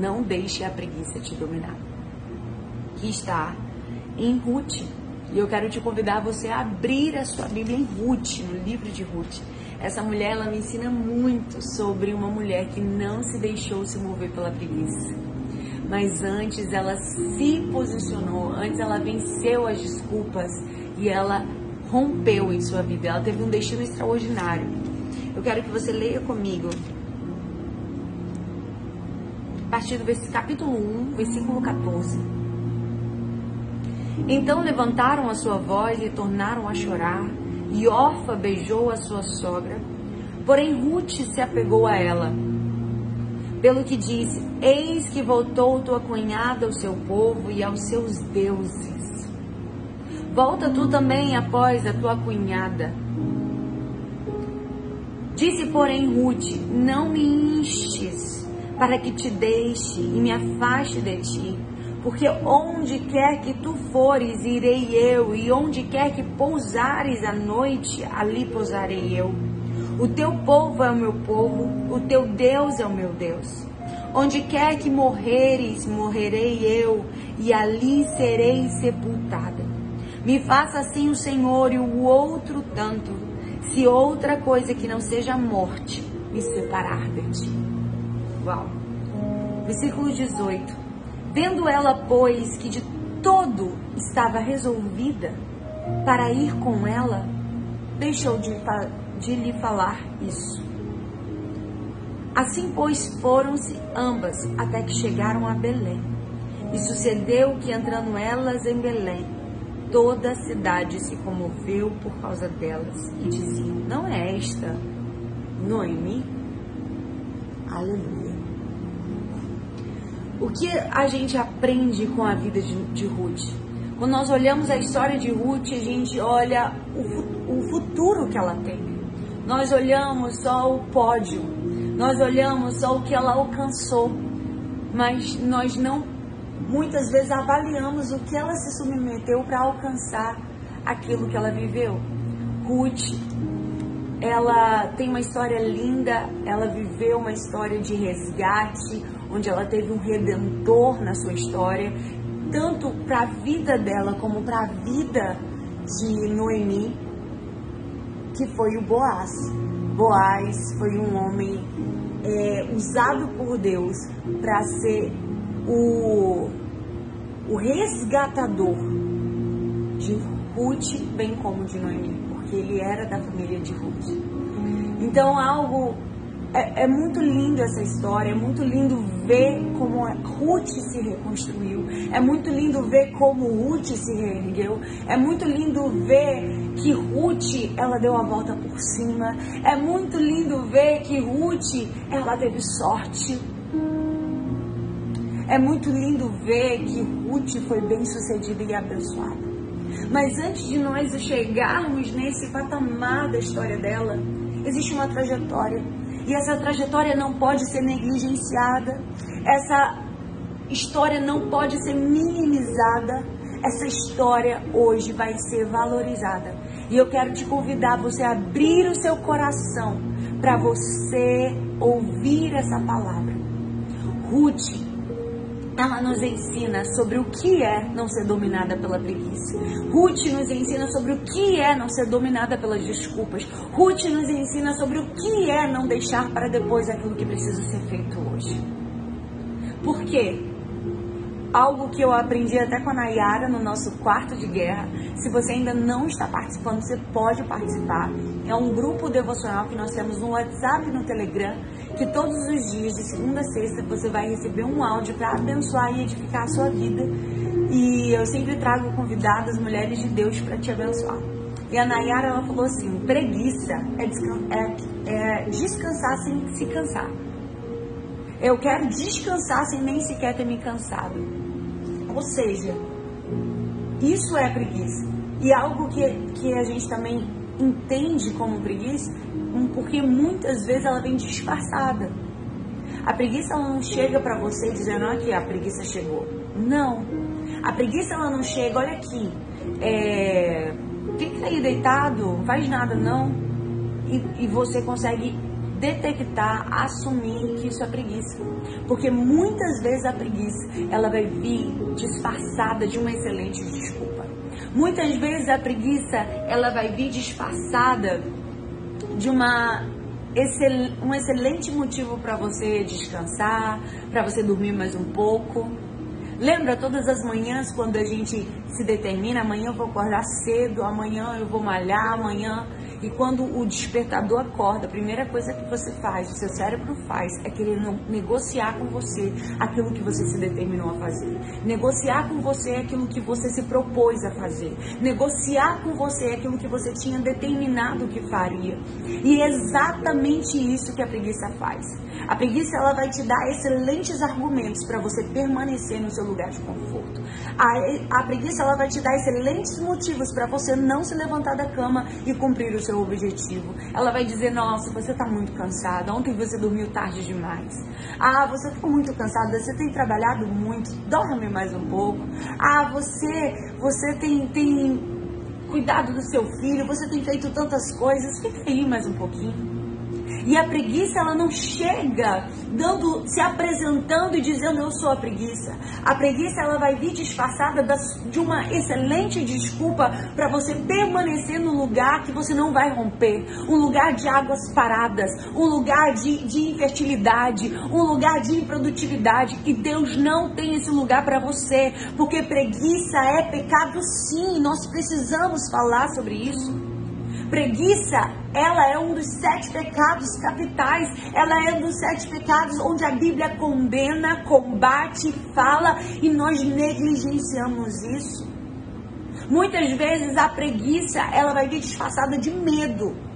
Não deixe a preguiça te dominar. Que está em Ruth. E eu quero te convidar você a abrir a sua Bíblia em Ruth, no livro de Ruth. Essa mulher, ela me ensina muito sobre uma mulher que não se deixou se mover pela preguiça. Mas antes ela se posicionou, antes ela venceu as desculpas e ela rompeu em sua vida. Ela teve um destino extraordinário. Eu quero que você leia comigo. Partir do capítulo 1, versículo 14. Então levantaram a sua voz e tornaram a chorar e Orfa beijou a sua sogra, porém Ruth se apegou a ela. Pelo que disse: Eis que voltou tua cunhada ao seu povo e aos seus deuses. Volta tu também após a tua cunhada. Disse, porém, Ruth: Não me instes para que te deixe e me afaste de ti porque onde quer que tu fores, irei eu, e onde quer que pousares à noite, ali pousarei eu. O teu povo é o meu povo, o teu Deus é o meu Deus. Onde quer que morreres, morrerei eu, e ali serei sepultada. Me faça assim o Senhor e o outro tanto, se outra coisa que não seja a morte me separar de ti. Versículo 18. Vendo ela, pois, que de todo estava resolvida para ir com ela, deixou de, de lhe falar isso. Assim, pois, foram-se ambas até que chegaram a Belém. E sucedeu que, entrando elas em Belém, toda a cidade se comoveu por causa delas e diziam: Não é esta Noemi? Aleluia. O que a gente aprende com a vida de, de Ruth? Quando nós olhamos a história de Ruth, a gente olha o, o futuro que ela tem. Nós olhamos só o pódio, nós olhamos só o que ela alcançou, mas nós não, muitas vezes, avaliamos o que ela se submeteu para alcançar aquilo que ela viveu. Ruth, ela tem uma história linda, ela viveu uma história de resgate, onde ela teve um redentor na sua história, tanto para a vida dela como para a vida de Noemi, que foi o Boaz. Boaz foi um homem é, usado por Deus para ser o, o resgatador de Ruth, bem como de Noemi, porque ele era da família de Ruth. Então, algo é, é, muito lindo essa história, é muito lindo ver como Ruth se reconstruiu, é muito lindo ver como Ruth se reergueu, é muito lindo ver que Ruth ela deu a volta por cima, é muito lindo ver que Ruth ela teve sorte. É muito lindo ver que Ruth foi bem sucedida e abençoada. Mas antes de nós chegarmos nesse patamar da história dela, existe uma trajetória e essa trajetória não pode ser negligenciada, essa história não pode ser minimizada, essa história hoje vai ser valorizada. E eu quero te convidar a você abrir o seu coração para você ouvir essa palavra. Ruth ela nos ensina sobre o que é não ser dominada pela preguiça. Ruth nos ensina sobre o que é não ser dominada pelas desculpas. Ruth nos ensina sobre o que é não deixar para depois aquilo que precisa ser feito hoje. Por quê? Algo que eu aprendi até com a Nayara no nosso quarto de guerra. Se você ainda não está participando, você pode participar. É um grupo devocional que nós temos no WhatsApp e no Telegram que todos os dias, de segunda a sexta, você vai receber um áudio para abençoar e edificar a sua vida. E eu sempre trago convidadas, mulheres de Deus, para te abençoar. E a Nayara, ela falou assim, preguiça é, é, é descansar sem se cansar. Eu quero descansar sem nem sequer ter me cansado. Ou seja, isso é preguiça. E algo que, que a gente também entende como preguiça porque muitas vezes ela vem disfarçada. A preguiça ela não chega para você dizendo aqui a preguiça chegou. Não. A preguiça ela não chega, olha aqui, é, fica aí deitado, não faz nada não. E, e você consegue detectar, assumir que isso é preguiça. Porque muitas vezes a preguiça, ela vai vir disfarçada de uma excelente desculpa. Muitas vezes a preguiça, ela vai vir disfarçada de uma um excelente motivo para você descansar, para você dormir mais um pouco. Lembra todas as manhãs quando a gente se determina, amanhã eu vou acordar cedo, amanhã eu vou malhar, amanhã e quando o despertador acorda, a primeira coisa que você faz, o seu cérebro faz, é querer negociar com você aquilo que você se determinou a fazer. Negociar com você aquilo que você se propôs a fazer. Negociar com você aquilo que você tinha determinado que faria. E é exatamente isso que a preguiça faz. A preguiça ela vai te dar excelentes argumentos para você permanecer no seu lugar de conforto. A, a preguiça ela vai te dar excelentes motivos para você não se levantar da cama e cumprir o seu objetivo. Ela vai dizer: Nossa, você está muito cansada. Ontem você dormiu tarde demais. Ah, você ficou muito cansada. Você tem trabalhado muito. Dorme mais um pouco. Ah, você, você tem, tem cuidado do seu filho. Você tem feito tantas coisas. Fica aí mais um pouquinho. E a preguiça ela não chega dando, se apresentando e dizendo eu sou a preguiça. A preguiça ela vai vir disfarçada de uma excelente desculpa para você permanecer no lugar que você não vai romper, um lugar de águas paradas, um lugar de, de infertilidade, um lugar de improdutividade. E Deus não tem esse lugar para você, porque preguiça é pecado sim. Nós precisamos falar sobre isso. Preguiça, ela é um dos sete pecados capitais. Ela é um dos sete pecados onde a Bíblia condena, combate, fala e nós negligenciamos isso. Muitas vezes a preguiça, ela vai vir disfarçada de medo.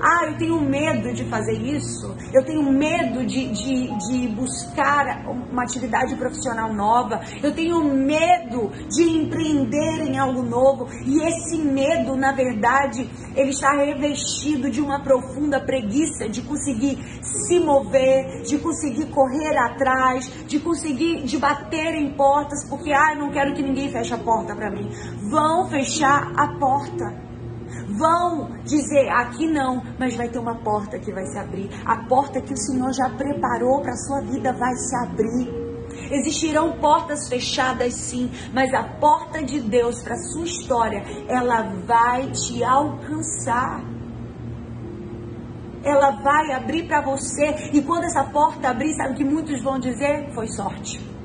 Ah, eu tenho medo de fazer isso, eu tenho medo de, de, de buscar uma atividade profissional nova, eu tenho medo de empreender em algo novo. E esse medo, na verdade, ele está revestido de uma profunda preguiça de conseguir se mover, de conseguir correr atrás, de conseguir de bater em portas, porque ah, eu não quero que ninguém feche a porta para mim. Vão fechar a porta vão dizer aqui não, mas vai ter uma porta que vai se abrir. A porta que o Senhor já preparou para a sua vida vai se abrir. Existirão portas fechadas sim, mas a porta de Deus para sua história, ela vai te alcançar. Ela vai abrir para você e quando essa porta abrir, sabe o que muitos vão dizer? Foi sorte.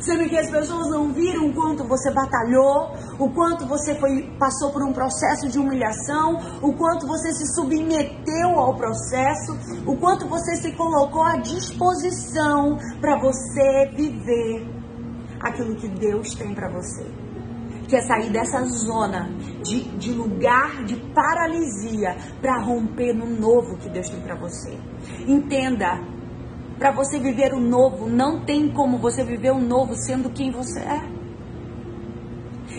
Sendo que as pessoas não viram o quanto você batalhou, o quanto você foi, passou por um processo de humilhação, o quanto você se submeteu ao processo, o quanto você se colocou à disposição para você viver aquilo que Deus tem para você. Que é sair dessa zona de, de lugar de paralisia para romper no novo que Deus tem para você. Entenda, para você viver o novo, não tem como você viver o novo sendo quem você é.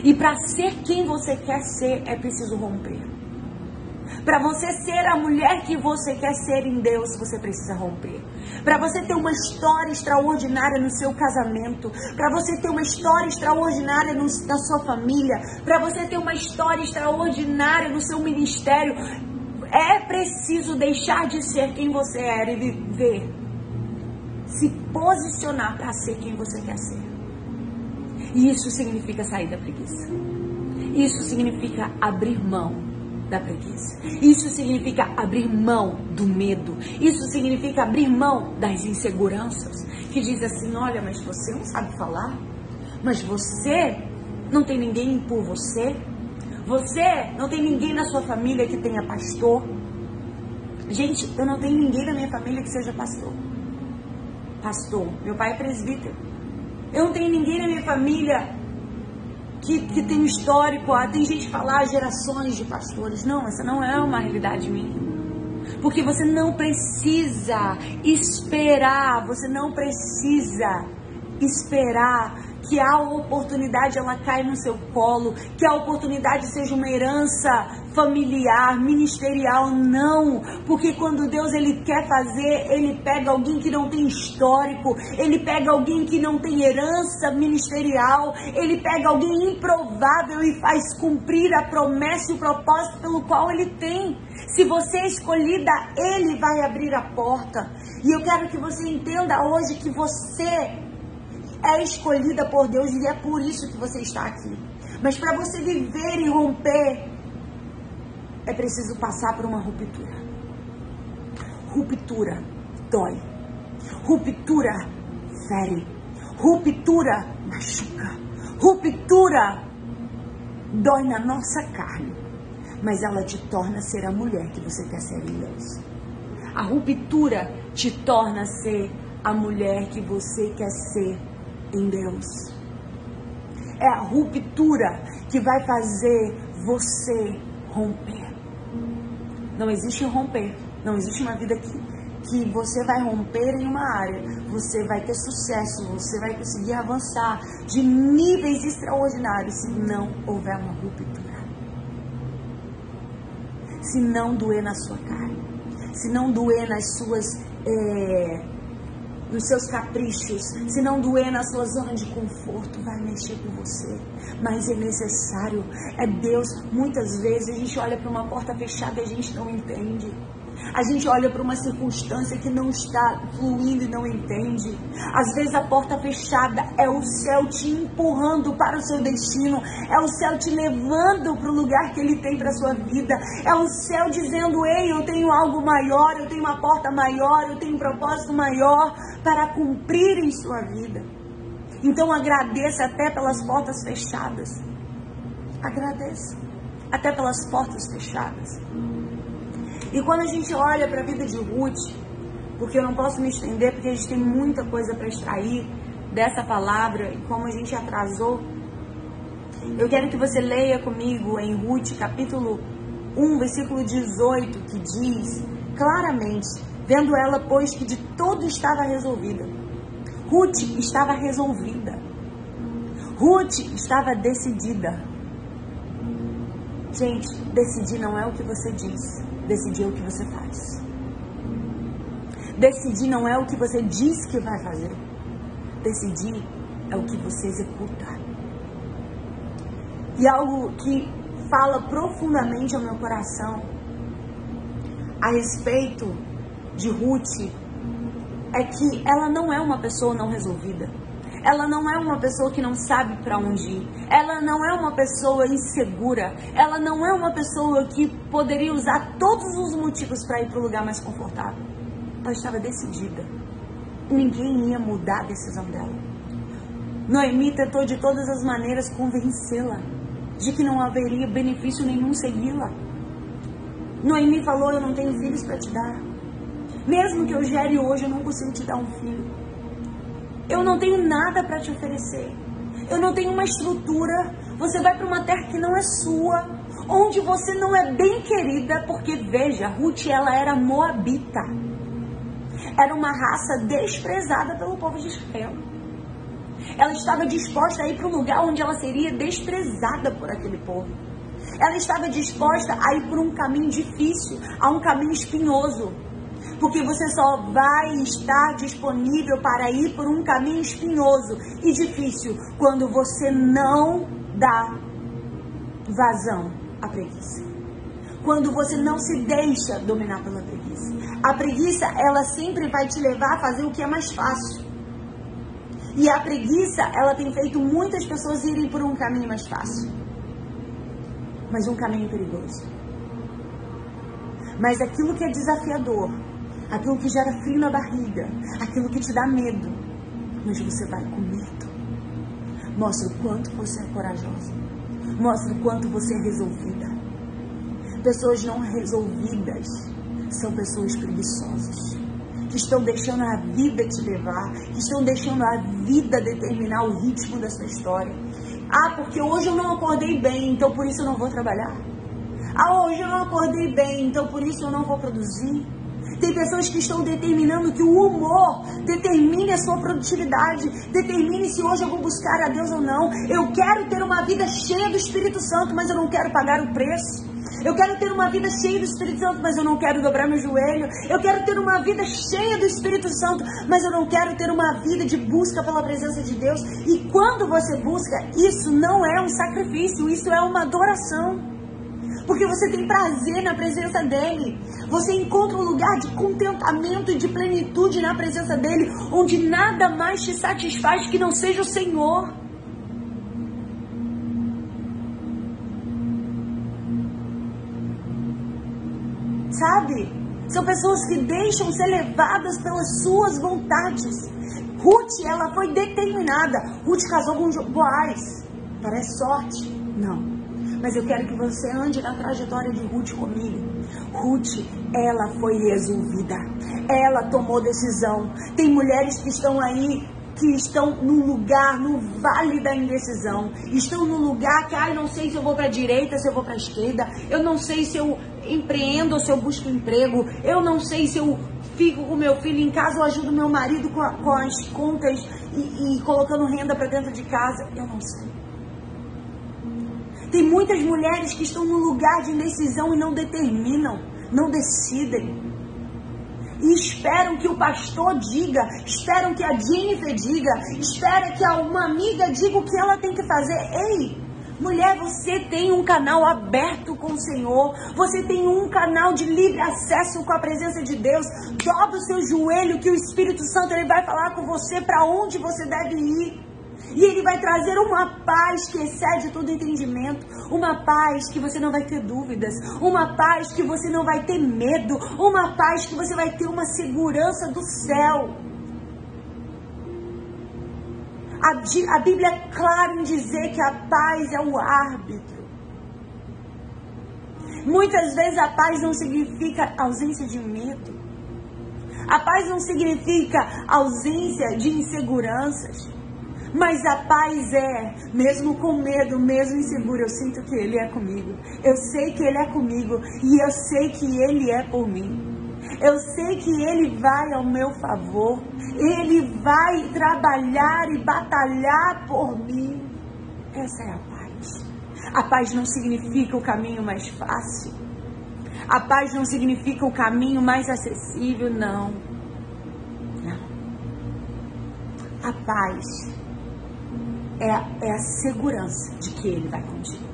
E para ser quem você quer ser, é preciso romper. Para você ser a mulher que você quer ser em Deus, você precisa romper. Para você ter uma história extraordinária no seu casamento, para você ter uma história extraordinária no, na sua família, para você ter uma história extraordinária no seu ministério, é preciso deixar de ser quem você era e viver se posicionar para ser quem você quer ser. E isso significa sair da preguiça. Isso significa abrir mão da preguiça. Isso significa abrir mão do medo. Isso significa abrir mão das inseguranças. Que diz assim: olha, mas você não sabe falar. Mas você não tem ninguém por você. Você não tem ninguém na sua família que tenha pastor. Gente, eu não tenho ninguém na minha família que seja pastor pastor. Meu pai é presbítero. Eu não tenho ninguém na minha família que, que tem um histórico. Ah, tem gente que fala ah, gerações de pastores. Não, essa não é uma realidade minha. Porque você não precisa esperar, você não precisa esperar que a oportunidade ela caia no seu colo, que a oportunidade seja uma herança familiar, ministerial, não. Porque quando Deus ele quer fazer, ele pega alguém que não tem histórico, ele pega alguém que não tem herança ministerial, ele pega alguém improvável e faz cumprir a promessa e o propósito pelo qual ele tem. Se você é escolhida, ele vai abrir a porta. E eu quero que você entenda hoje que você é escolhida por Deus e é por isso que você está aqui. Mas para você viver e romper, é preciso passar por uma ruptura. Ruptura dói. Ruptura fere. Ruptura machuca. Ruptura dói na nossa carne. Mas ela te torna ser a mulher que você quer ser em Deus. A ruptura te torna ser a mulher que você quer ser em Deus. É a ruptura que vai fazer você romper. Não existe romper. Não existe uma vida que, que você vai romper em uma área. Você vai ter sucesso, você vai conseguir avançar de níveis extraordinários se não houver uma ruptura. Se não doer na sua carne. Se não doer nas suas. É, nos seus caprichos, se não doer na sua zona de conforto, vai mexer com você. Mas é necessário, é Deus. Muitas vezes a gente olha para uma porta fechada e a gente não entende. A gente olha para uma circunstância que não está fluindo e não entende. Às vezes a porta fechada é o céu te empurrando para o seu destino, é o céu te levando para o lugar que ele tem para sua vida, é o céu dizendo: "Ei, eu tenho algo maior, eu tenho uma porta maior, eu tenho um propósito maior para cumprir em sua vida". Então agradeça até pelas portas fechadas. Agradeça até pelas portas fechadas. E quando a gente olha para a vida de Ruth, porque eu não posso me estender, porque a gente tem muita coisa para extrair dessa palavra e como a gente atrasou, eu quero que você leia comigo em Ruth, capítulo 1, versículo 18, que diz claramente: Vendo ela, pois, que de todo estava resolvida. Ruth estava resolvida. Ruth estava decidida. Gente, decidir não é o que você diz. Decidir é o que você faz. Decidir não é o que você diz que vai fazer. Decidir é o que você executa. E algo que fala profundamente ao meu coração a respeito de Ruth é que ela não é uma pessoa não resolvida. Ela não é uma pessoa que não sabe para onde ir. Ela não é uma pessoa insegura. Ela não é uma pessoa que poderia usar todos os motivos para ir para o lugar mais confortável. Ela estava decidida. Ninguém ia mudar a decisão dela. Noemi tentou de todas as maneiras convencê-la de que não haveria benefício nenhum segui-la. Noemi falou: Eu não tenho filhos para te dar. Mesmo que eu gere hoje, eu não consigo te dar um filho. Eu não tenho nada para te oferecer. Eu não tenho uma estrutura. Você vai para uma terra que não é sua, onde você não é bem querida, porque veja, Ruth ela era moabita. Era uma raça desprezada pelo povo de Israel. Ela estava disposta a ir para um lugar onde ela seria desprezada por aquele povo. Ela estava disposta a ir por um caminho difícil, a um caminho espinhoso porque você só vai estar disponível para ir por um caminho espinhoso e difícil quando você não dá vazão à preguiça. Quando você não se deixa dominar pela preguiça. A preguiça, ela sempre vai te levar a fazer o que é mais fácil. E a preguiça, ela tem feito muitas pessoas irem por um caminho mais fácil. Mas um caminho perigoso. Mas aquilo que é desafiador, aquilo que gera frio na barriga, aquilo que te dá medo. Mas você vai com medo. Mostra o quanto você é corajosa. Mostra o quanto você é resolvida. Pessoas não resolvidas são pessoas preguiçosas. Que estão deixando a vida te levar, que estão deixando a vida determinar o ritmo da sua história. Ah, porque hoje eu não acordei bem, então por isso eu não vou trabalhar. Ah, hoje eu não acordei bem, então por isso eu não vou produzir. Tem pessoas que estão determinando que o humor determine a sua produtividade, determine se hoje eu vou buscar a Deus ou não. Eu quero ter uma vida cheia do Espírito Santo, mas eu não quero pagar o preço. Eu quero ter uma vida cheia do Espírito Santo, mas eu não quero dobrar meu joelho. Eu quero ter uma vida cheia do Espírito Santo, mas eu não quero ter uma vida de busca pela presença de Deus. E quando você busca, isso não é um sacrifício, isso é uma adoração. Porque você tem prazer na presença dele. Você encontra um lugar de contentamento e de plenitude na presença dele, onde nada mais te satisfaz que não seja o Senhor. Sabe? São pessoas que deixam ser levadas pelas suas vontades. Ruth, ela foi determinada. Ruth casou com Boaz. Parece sorte? Não. Mas eu quero que você ande na trajetória de Ruth comigo. Ruth, ela foi resolvida. Ela tomou decisão. Tem mulheres que estão aí que estão no lugar, no vale da indecisão. Estão no lugar que, ai, não sei se eu vou para a direita, se eu vou para a esquerda. Eu não sei se eu empreendo ou se eu busco emprego. Eu não sei se eu fico com meu filho em casa ou ajudo meu marido com, a, com as contas e, e colocando renda para dentro de casa. Eu não sei. Tem muitas mulheres que estão no lugar de indecisão e não determinam, não decidem. E esperam que o pastor diga, esperam que a Jennifer diga, esperam que uma amiga diga o que ela tem que fazer. Ei, Mulher, você tem um canal aberto com o Senhor. Você tem um canal de livre acesso com a presença de Deus. Dobra o seu joelho que o Espírito Santo ele vai falar com você para onde você deve ir. E Ele vai trazer uma paz que excede todo entendimento. Uma paz que você não vai ter dúvidas. Uma paz que você não vai ter medo. Uma paz que você vai ter uma segurança do céu. A, Bíblia é clara em dizer que a paz é o árbitro. Muitas vezes a paz não significa ausência de medo. A paz não significa ausência de inseguranças. Mas a paz é, mesmo com medo, mesmo inseguro, eu sinto que Ele é comigo. Eu sei que Ele é comigo e eu sei que Ele é por mim. Eu sei que Ele vai ao meu favor. Ele vai trabalhar e batalhar por mim. Essa é a paz. A paz não significa o caminho mais fácil. A paz não significa o caminho mais acessível, não. Não. A paz é, é a segurança de que Ele vai contigo.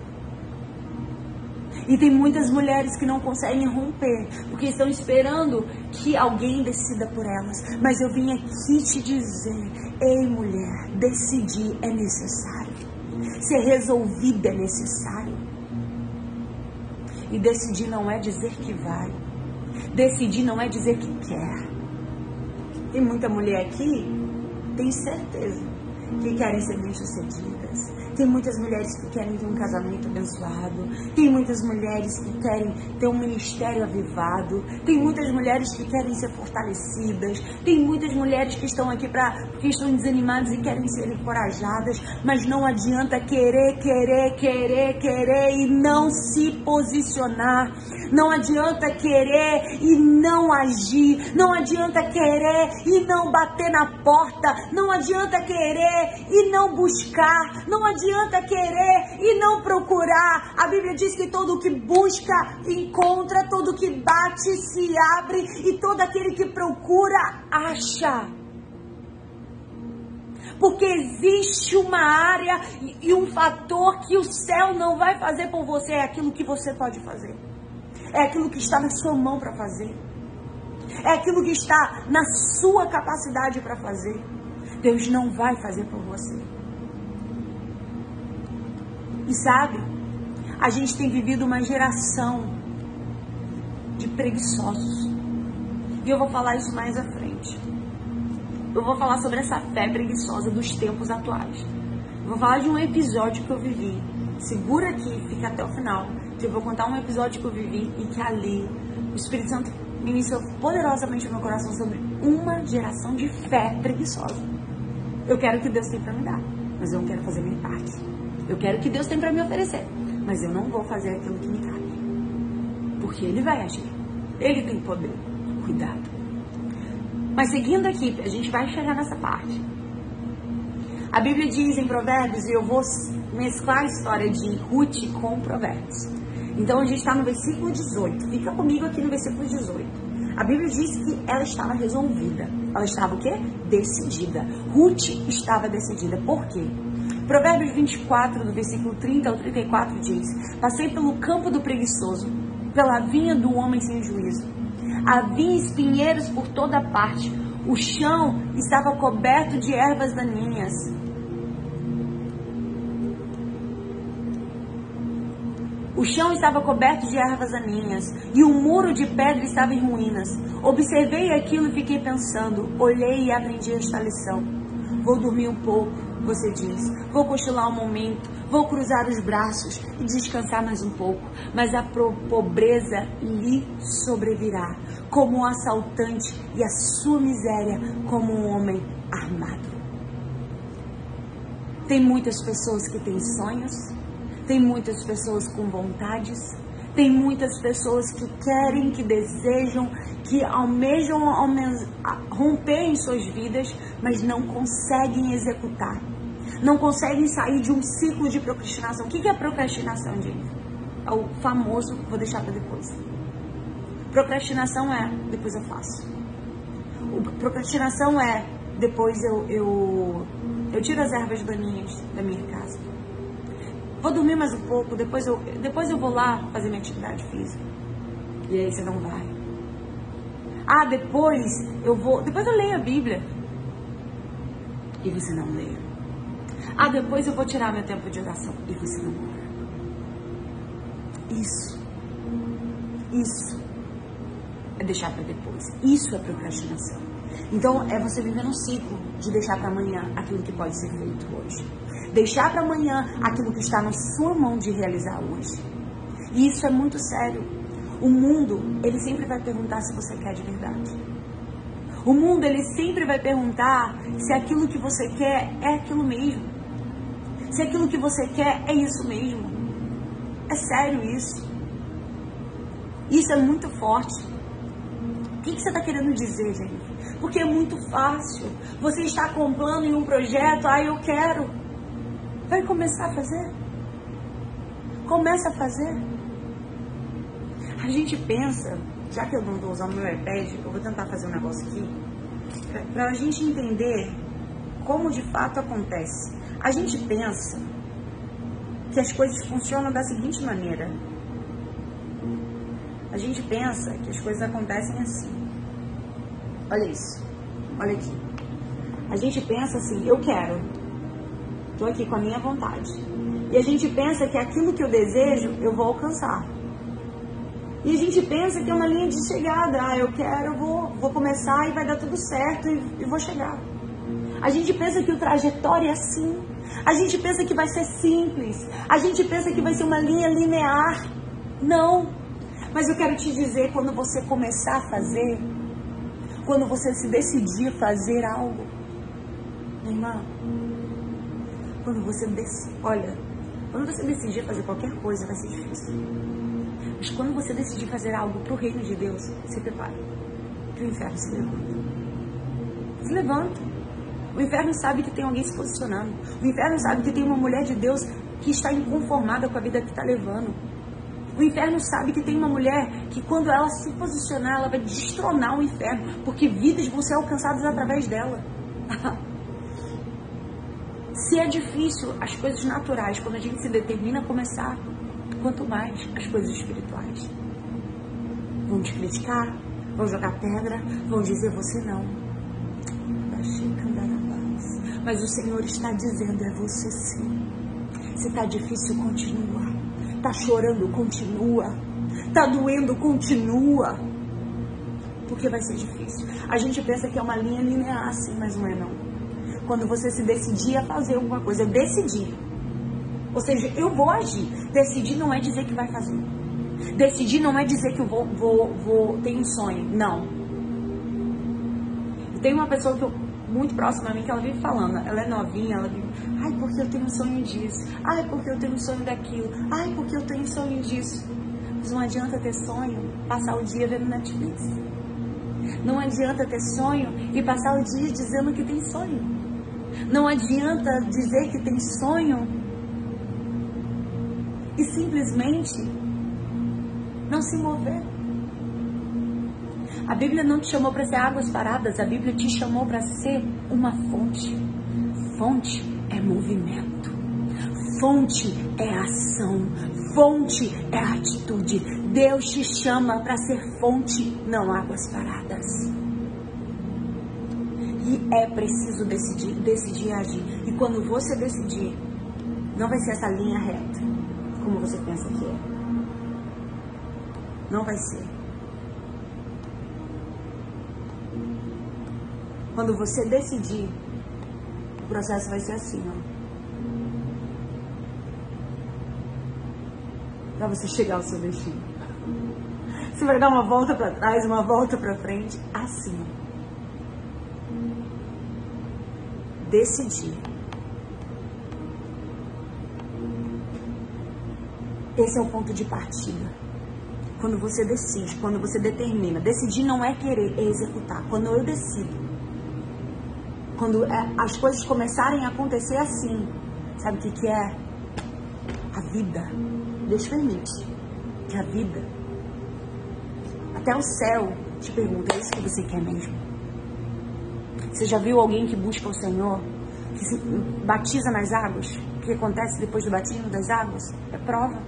E tem muitas mulheres que não conseguem romper, porque estão esperando que alguém decida por elas. Mas eu vim aqui te dizer: ei, mulher, decidir é necessário. Ser resolvida é necessário. E decidir não é dizer que vai. Decidir não é dizer que quer. Tem muita mulher aqui, tem certeza que querem ser bem-sucedidas. Tem muitas mulheres que querem ter um casamento abençoado. Tem muitas mulheres que querem ter um ministério avivado. Tem muitas mulheres que querem ser fortalecidas. Tem muitas mulheres que estão aqui para que estão desanimadas e querem ser encorajadas. Mas não adianta querer, querer, querer, querer e não se posicionar. Não adianta querer e não agir. Não adianta querer e não bater na porta. Não adianta querer e não buscar. Não adianta querer e não procurar. A Bíblia diz que todo que busca encontra, todo que bate se abre e todo aquele que procura acha. Porque existe uma área e um fator que o céu não vai fazer por você, é aquilo que você pode fazer é aquilo que está na sua mão para fazer, é aquilo que está na sua capacidade para fazer. Deus não vai fazer por você. E sabe, a gente tem vivido uma geração de preguiçosos. E eu vou falar isso mais à frente. Eu vou falar sobre essa fé preguiçosa dos tempos atuais. Eu vou falar de um episódio que eu vivi. Segura aqui, fica até o final que eu vou contar um episódio que eu vivi e que ali o Espírito Santo ministrou poderosamente no meu coração sobre uma geração de fé preguiçosa. Eu quero que Deus tem para me dar, mas eu não quero fazer minha parte. Eu quero o que Deus tem para me oferecer, mas eu não vou fazer aquilo que me cabe. Porque Ele vai agir. Ele tem poder. Cuidado. Mas seguindo aqui, a gente vai chegar nessa parte. A Bíblia diz em Provérbios, e eu vou mesclar a história de Ruth com Provérbios Então a gente está no versículo 18. Fica comigo aqui no versículo 18. A Bíblia diz que ela estava resolvida. Ela estava o quê? Decidida. Ruth estava decidida. Por quê? Provérbios 24, do versículo 30 ao 34 diz: Passei pelo campo do preguiçoso, pela vinha do homem sem juízo. Havia espinheiros por toda parte. O chão estava coberto de ervas daninhas. O chão estava coberto de ervas daninhas e o muro de pedra estava em ruínas. Observei aquilo e fiquei pensando. Olhei e aprendi esta lição. Vou dormir um pouco, você diz. Vou cochilar um momento. Vou cruzar os braços e descansar mais um pouco. Mas a pobreza lhe sobrevirá como um assaltante e a sua miséria como um homem armado. Tem muitas pessoas que têm sonhos, tem muitas pessoas com vontades, tem muitas pessoas que querem, que desejam, que almejam romper em suas vidas, mas não conseguem executar. Não conseguem sair de um ciclo de procrastinação. O que é procrastinação, gente? É o famoso, vou deixar para depois. Procrastinação é depois eu faço. O, procrastinação é depois eu, eu, eu tiro as ervas daninhas da minha casa. Vou dormir mais um pouco, depois eu, depois eu vou lá fazer minha atividade física. E aí você não vai. Ah, depois eu vou. Depois eu leio a Bíblia. E você não lê. Ah, depois eu vou tirar meu tempo de oração. E você não ora. Isso. Isso é deixar para depois. Isso é procrastinação. Então, é você viver num ciclo de deixar para amanhã aquilo que pode ser feito hoje. Deixar para amanhã aquilo que está na sua mão de realizar hoje. E isso é muito sério. O mundo, ele sempre vai perguntar se você quer de verdade. O mundo, ele sempre vai perguntar se aquilo que você quer é aquilo mesmo. Se aquilo que você quer é isso mesmo. É sério isso. Isso é muito forte que, que você está querendo dizer, gente? Porque é muito fácil. Você está com plano em um projeto, ah, eu quero. Vai começar a fazer. Começa a fazer. A gente pensa, já que eu não estou usando meu iPad, eu vou tentar fazer um negócio aqui, para a gente entender como de fato acontece. A gente pensa que as coisas funcionam da seguinte maneira. A gente pensa que as coisas acontecem assim. Olha isso. Olha aqui. A gente pensa assim, eu quero. Estou aqui com a minha vontade. E a gente pensa que aquilo que eu desejo, eu vou alcançar. E a gente pensa que é uma linha de chegada. Ah, eu quero, vou, vou começar e vai dar tudo certo e, e vou chegar. A gente pensa que o trajetório é assim. A gente pensa que vai ser simples. A gente pensa que vai ser uma linha linear. Não. Mas eu quero te dizer, quando você começar a fazer, quando você se decidir fazer algo, minha irmã, quando você decide, olha, quando você decidir fazer qualquer coisa vai ser difícil. Mas quando você decidir fazer algo para o reino de Deus, se prepare. Que o inferno se levanta. Se levanta. O inferno sabe que tem alguém se posicionando. O inferno sabe que tem uma mulher de Deus que está inconformada com a vida que está levando. O inferno sabe que tem uma mulher que quando ela se posicionar, ela vai destronar o inferno, porque vidas vão ser alcançadas através dela. se é difícil as coisas naturais, quando a gente se determina a começar, quanto mais as coisas espirituais. Vão te criticar, vão jogar pedra, vão dizer você não. Mas o Senhor está dizendo, é você sim. Se está difícil, continua. Tá chorando, continua. Tá doendo, continua. Porque vai ser difícil. A gente pensa que é uma linha linear assim, mas não é não. Quando você se decidir a fazer alguma coisa, decidir. Ou seja, eu vou agir. Decidir não é dizer que vai fazer. Decidir não é dizer que eu vou, vou, vou ter um sonho. Não. Tem uma pessoa que eu muito próxima a mim que ela vive falando. Ela é novinha, ela vive, ai, porque eu tenho um sonho disso. Ai, porque eu tenho um sonho daquilo. Ai, porque eu tenho um sonho disso. Mas não adianta ter sonho, passar o dia vendo Netflix. Não adianta ter sonho e passar o dia dizendo que tem sonho. Não adianta dizer que tem sonho e simplesmente não se mover. A Bíblia não te chamou para ser águas paradas, a Bíblia te chamou para ser uma fonte. Fonte é movimento. Fonte é ação. Fonte é atitude. Deus te chama para ser fonte, não águas paradas. E é preciso decidir, decidir agir. E quando você decidir, não vai ser essa linha reta, como você pensa que é. Não vai ser. Quando você decidir, o processo vai ser assim, ó. Para você chegar ao seu destino. Você vai dar uma volta para trás, uma volta para frente, assim. Decidir. Esse é o ponto de partida. Quando você decide, quando você determina. Decidir não é querer, é executar. Quando eu decido, quando é, as coisas começarem a acontecer assim, sabe o que, que é? A vida. Deus permite que a vida, até o céu, te pergunta: é isso que você quer mesmo? Você já viu alguém que busca o Senhor, que se batiza nas águas? O que acontece depois do batismo das águas? É prova.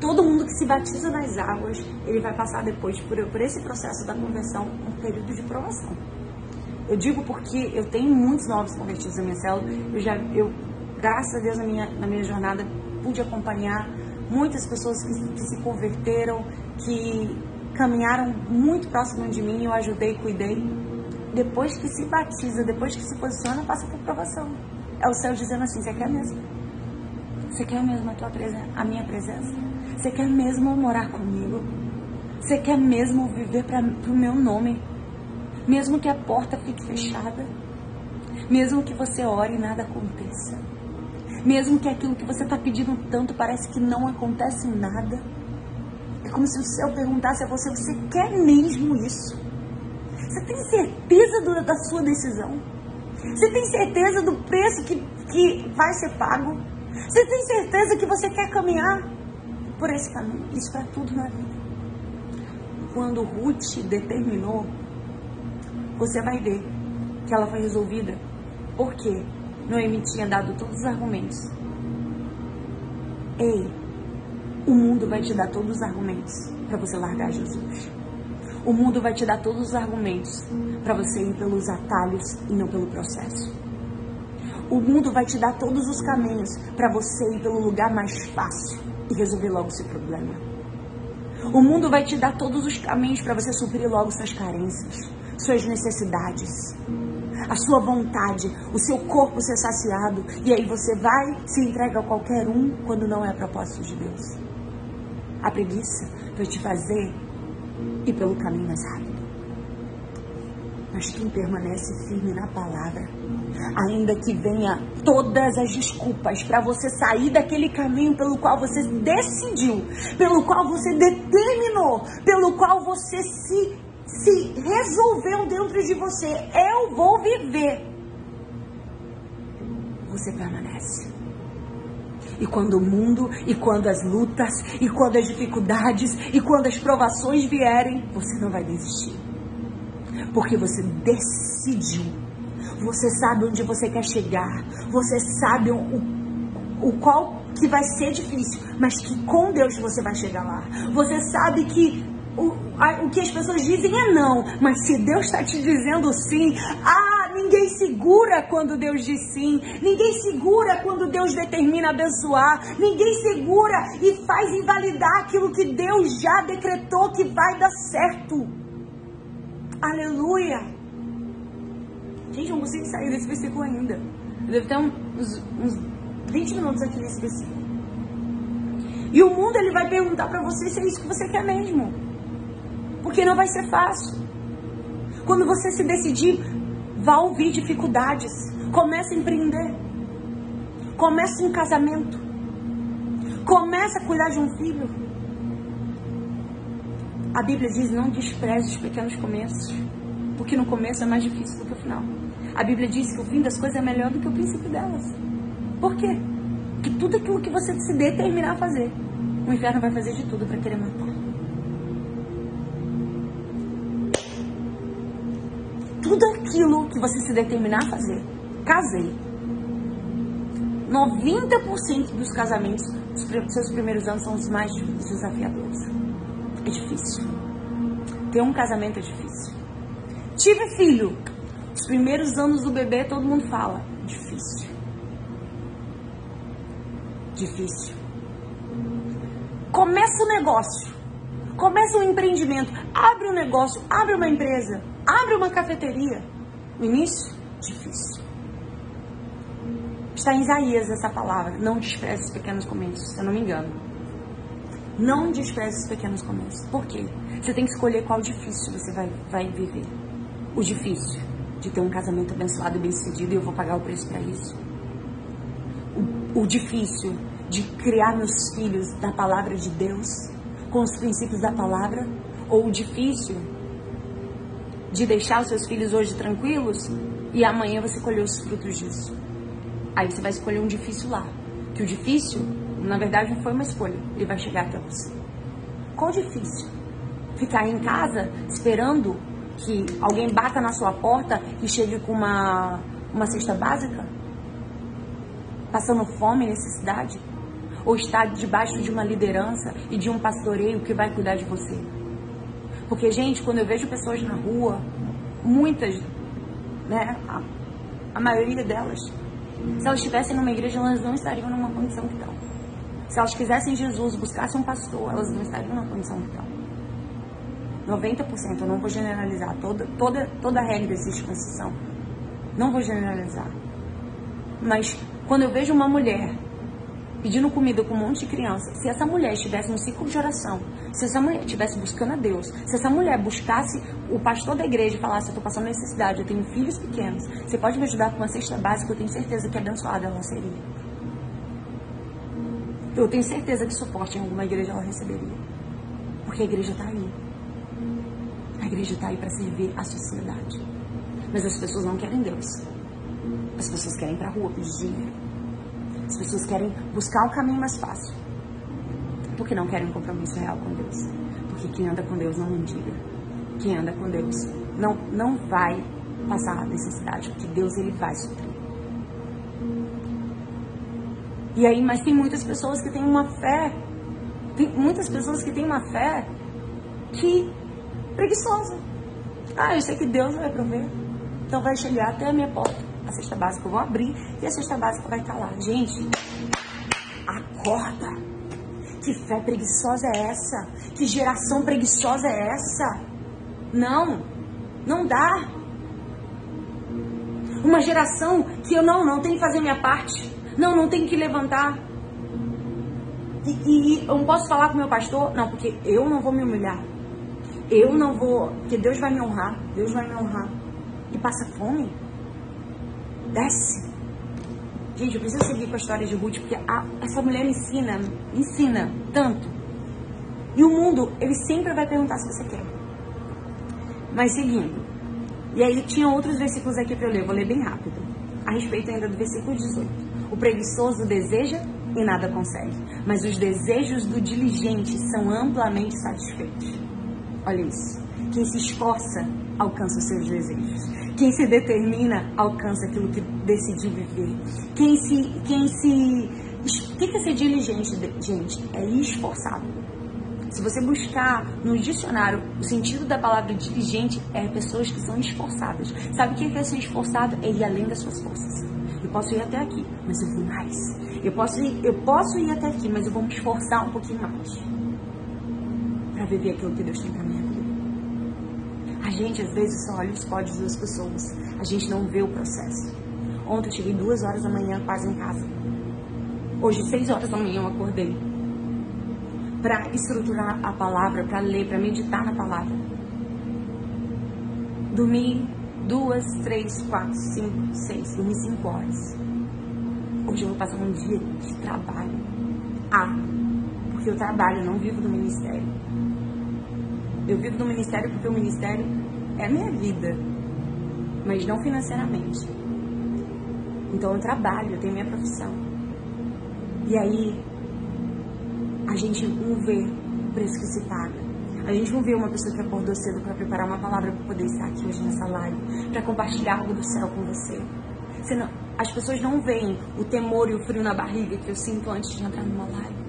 Todo mundo que se batiza nas águas, ele vai passar depois por, por esse processo da conversão, um período de provação. Eu digo porque eu tenho muitos novos convertidos na minha célula. Eu já, eu, graças a Deus, na minha, na minha jornada, pude acompanhar muitas pessoas que, que se converteram, que caminharam muito próximo de mim, eu ajudei, cuidei. Depois que se batiza, depois que se posiciona, passa por provação. É o céu dizendo assim: você quer mesmo? Você quer mesmo a, tua presença, a minha presença? Você quer mesmo morar comigo? Você quer mesmo viver para o meu nome? mesmo que a porta fique fechada, mesmo que você ore e nada aconteça, mesmo que aquilo que você está pedindo tanto parece que não acontece nada. É como se o céu perguntasse a você: você quer mesmo isso? Você tem certeza do, da sua decisão? Você tem certeza do preço que, que vai ser pago? Você tem certeza que você quer caminhar por esse caminho? Isso para tudo na vida. Quando Ruth determinou você vai ver que ela foi resolvida. Por quê? Noemi tinha dado todos os argumentos. Ei, o mundo vai te dar todos os argumentos para você largar Jesus. O mundo vai te dar todos os argumentos para você ir pelos atalhos e não pelo processo. O mundo vai te dar todos os caminhos para você ir pelo lugar mais fácil e resolver logo seu problema. O mundo vai te dar todos os caminhos para você suprir logo suas carências suas necessidades, a sua vontade, o seu corpo ser saciado. E aí você vai, se entrega a qualquer um quando não é propósito de Deus. A preguiça vai te fazer ir pelo caminho mais rápido. Mas quem permanece firme na palavra, ainda que venha todas as desculpas para você sair daquele caminho pelo qual você decidiu, pelo qual você determinou, pelo qual você se se resolveu dentro de você, eu vou viver, você permanece. E quando o mundo, e quando as lutas, e quando as dificuldades, e quando as provações vierem, você não vai desistir. Porque você decidiu. Você sabe onde você quer chegar. Você sabe o, o qual que vai ser difícil, mas que com Deus você vai chegar lá. Você sabe que o, a, o que as pessoas dizem é não, mas se Deus está te dizendo sim, ah, ninguém segura quando Deus diz sim, ninguém segura quando Deus determina abençoar, ninguém segura e faz invalidar aquilo que Deus já decretou que vai dar certo. Aleluia! Gente, eu não consigo sair desse versículo ainda. Eu devo ter uns, uns 20 minutos aqui nesse versículo. E o mundo ele vai perguntar para você se é isso que você quer mesmo. Porque não vai ser fácil. Quando você se decidir, vá ouvir dificuldades. Comece a empreender. Comece um casamento. Comece a cuidar de um filho. A Bíblia diz: não despreze os pequenos começos. Porque no começo é mais difícil do que o final. A Bíblia diz que o fim das coisas é melhor do que o princípio delas. Por quê? Porque tudo aquilo que você se determinar a fazer o inferno vai fazer de tudo para querer matar. Tudo aquilo que você se determinar a fazer, casei. 90% dos casamentos, os seus primeiros anos são os mais desafiadores. É difícil. Ter um casamento é difícil. Tive filho. Os primeiros anos do bebê todo mundo fala. Difícil. Difícil. Começa o negócio. Começa um empreendimento. Abre um negócio. Abre uma empresa. Abre uma cafeteria. No início, difícil. Está em Isaías essa palavra. Não despreze os pequenos começos, se eu não me engano. Não despreze os pequenos começos. Por quê? Você tem que escolher qual difícil você vai, vai viver. O difícil de ter um casamento abençoado e bem sucedido e eu vou pagar o preço para isso. O, o difícil de criar meus filhos da palavra de Deus, com os princípios da palavra, ou o difícil de deixar os seus filhos hoje tranquilos e amanhã você colher os frutos disso. Aí você vai escolher um difícil lá. Que o difícil, na verdade, não foi uma escolha. Ele vai chegar até você. Qual difícil? Ficar em casa esperando que alguém bata na sua porta e chegue com uma, uma cesta básica? Passando fome e necessidade? Ou estar debaixo de uma liderança e de um pastoreio que vai cuidar de você? Porque, gente, quando eu vejo pessoas na rua, muitas, né, a, a maioria delas, se elas estivessem numa igreja, elas não estariam numa condição que estão. Se elas quisessem Jesus, buscassem um pastor, elas não estariam na condição que estão. 90%, eu não vou generalizar. Toda, toda, toda regra existe exceção. Não vou generalizar. Mas quando eu vejo uma mulher pedindo comida com um monte de criança, se essa mulher estivesse no ciclo de oração, se essa mulher estivesse buscando a Deus, se essa mulher buscasse o pastor da igreja e falasse, eu estou passando necessidade, eu tenho filhos pequenos, você pode me ajudar com uma cesta básica, eu tenho certeza que abençoada ela seria. Eu tenho certeza que suporte em alguma igreja ela receberia. Porque a igreja está aí. A igreja está aí para servir a sociedade. Mas as pessoas não querem Deus. As pessoas querem ir para a rua pedir dinheiro. As pessoas querem buscar o caminho mais fácil. Porque não querem um compromisso real com Deus. Porque quem anda com Deus não mendiga. Quem anda com Deus não, não vai passar necessidade. Porque Deus ele vai suprir. E aí, mas tem muitas pessoas que têm uma fé. Tem muitas pessoas que têm uma fé que preguiçosa. Ah, eu sei que Deus vai prover. Então vai chegar até a minha porta a cesta básica, eu vou abrir e a cesta básica vai estar lá. Gente, acorda. Que fé preguiçosa é essa? Que geração preguiçosa é essa? Não, não dá. Uma geração que eu não, não tenho que fazer minha parte. Não, não tenho que levantar. E, e, eu não posso falar com meu pastor? Não, porque eu não vou me humilhar. Eu não vou, porque Deus vai me honrar. Deus vai me honrar. E passa fome? Desce. Gente, eu preciso seguir com a história de Ruth, porque a, essa mulher ensina, ensina tanto. E o mundo, ele sempre vai perguntar se você quer. Mas seguindo. E aí tinha outros versículos aqui para eu ler, vou ler bem rápido. A respeito ainda do versículo 18. O preguiçoso deseja e nada consegue, mas os desejos do diligente são amplamente satisfeitos. Olha isso. Quem se esforça alcança os seus desejos. Quem se determina alcança aquilo que decidiu viver. Quem se. Quem se o que é ser diligente, gente? É esforçado. Se você buscar no dicionário o sentido da palavra diligente, é pessoas que são esforçadas. Sabe o que é ser esforçado? É ir além das suas forças. Eu posso ir até aqui, mas eu vou mais. Eu posso ir, eu posso ir até aqui, mas eu vou me esforçar um pouquinho mais para viver aquilo que Deus tem para mim. A gente às vezes só olha os códigos das pessoas. A gente não vê o processo. Ontem eu cheguei duas horas da manhã quase em casa. Hoje, seis horas da manhã, eu acordei para estruturar a palavra, para ler, para meditar na palavra. Dormi duas, três, quatro, cinco, seis, dormi cinco horas. Hoje eu vou passar um dia de trabalho. Ah, porque eu trabalho, não vivo do ministério. Eu vivo do ministério porque o ministério é a minha vida, mas não financeiramente. Então eu trabalho, eu tenho minha profissão. E aí, a gente não vê o preço que se paga. A gente não vê uma pessoa que acordou cedo para preparar uma palavra para poder estar aqui hoje nessa live, para compartilhar algo do céu com você. Senão, as pessoas não veem o temor e o frio na barriga que eu sinto antes de entrar numa live.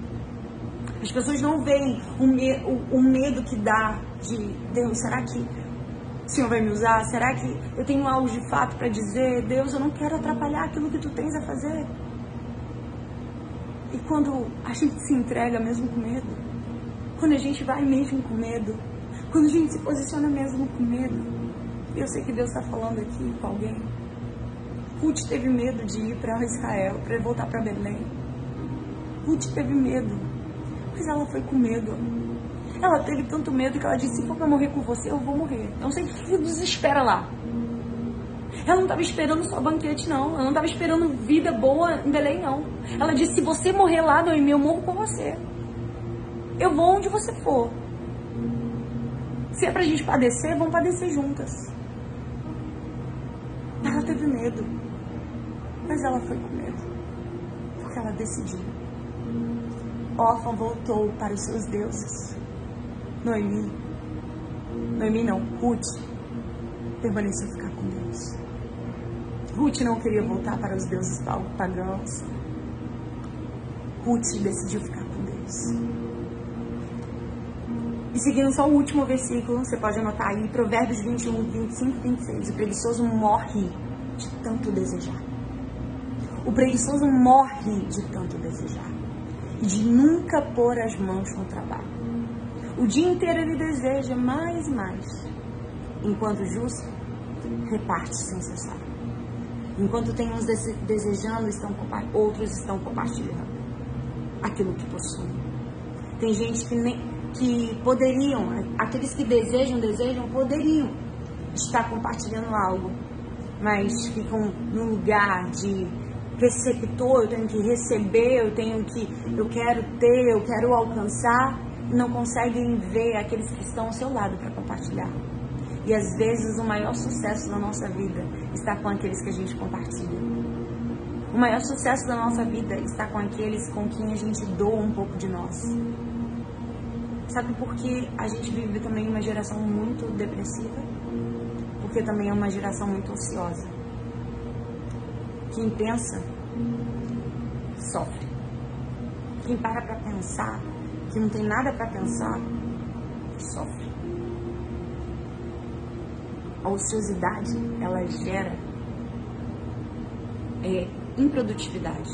As pessoas não veem o, me, o, o medo que dá de Deus, será que o Senhor vai me usar? Será que eu tenho algo de fato para dizer? Deus, eu não quero atrapalhar aquilo que tu tens a fazer. E quando a gente se entrega mesmo com medo, quando a gente vai mesmo com medo, quando a gente se posiciona mesmo com medo, eu sei que Deus está falando aqui com alguém. Ruth teve medo de ir para Israel, para voltar para Belém. Ruth teve medo, mas ela foi com medo. Ela teve tanto medo que ela disse: se for para morrer com você, eu vou morrer. Não sei o desespera lá. Ela não estava esperando só banquete, não. Ela não estava esperando vida boa em Belém, não. Ela disse: se você morrer lá, Noemi, eu morro com você. Eu vou onde você for. Se é pra gente padecer, vamos padecer juntas. Ela teve medo. Mas ela foi com medo. Porque ela decidiu. Órfã voltou para os seus deuses. Noemi. Noemi não, Ruth permaneceu ficar com Deus. Ruth não queria voltar para os deuses pagãos. Ruth decidiu ficar com Deus. E seguindo só o último versículo, você pode anotar aí, Provérbios 21, 25 e 26. O preguiçoso morre de tanto desejar. O preguiçoso morre de tanto desejar. E de nunca pôr as mãos no trabalho. O dia inteiro ele deseja mais e mais. Enquanto justo, reparte sem cessar. Enquanto tem uns desejando, estão, outros estão compartilhando aquilo que possuem. Tem gente que, nem, que poderiam, aqueles que desejam, desejam, poderiam estar compartilhando algo, mas ficam no lugar de receptor, eu tenho que receber, eu tenho que, eu quero ter, eu quero alcançar, não conseguem ver aqueles que estão ao seu lado para compartilhar. E às vezes o maior sucesso da nossa vida está com aqueles que a gente compartilha. O maior sucesso da nossa vida está com aqueles com quem a gente doa um pouco de nós. Sabe por que a gente vive também uma geração muito depressiva? Porque também é uma geração muito ociosa. Quem pensa, sofre. Quem para para pensar, que não tem nada para pensar, sofre a ociosidade ela gera é, improdutividade.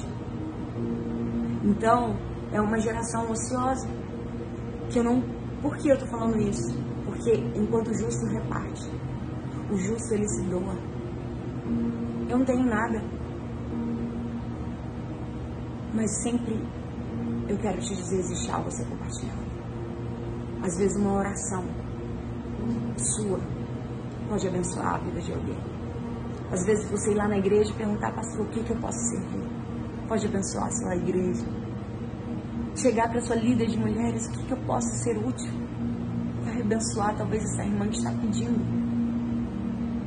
Então, é uma geração ociosa que eu não. Por que eu tô falando isso? Porque enquanto o justo reparte, o justo ele se doa. Eu não tenho nada. Mas sempre eu quero te dizer, existe algo a ser compartilhado. Às vezes uma oração sua pode abençoar a vida de alguém. Às vezes você ir lá na igreja e perguntar, pastor, o que, que eu posso servir? Pode abençoar a sua igreja. Chegar para sua líder de mulheres, o que, que eu posso ser útil? Vai abençoar talvez essa irmã que está pedindo.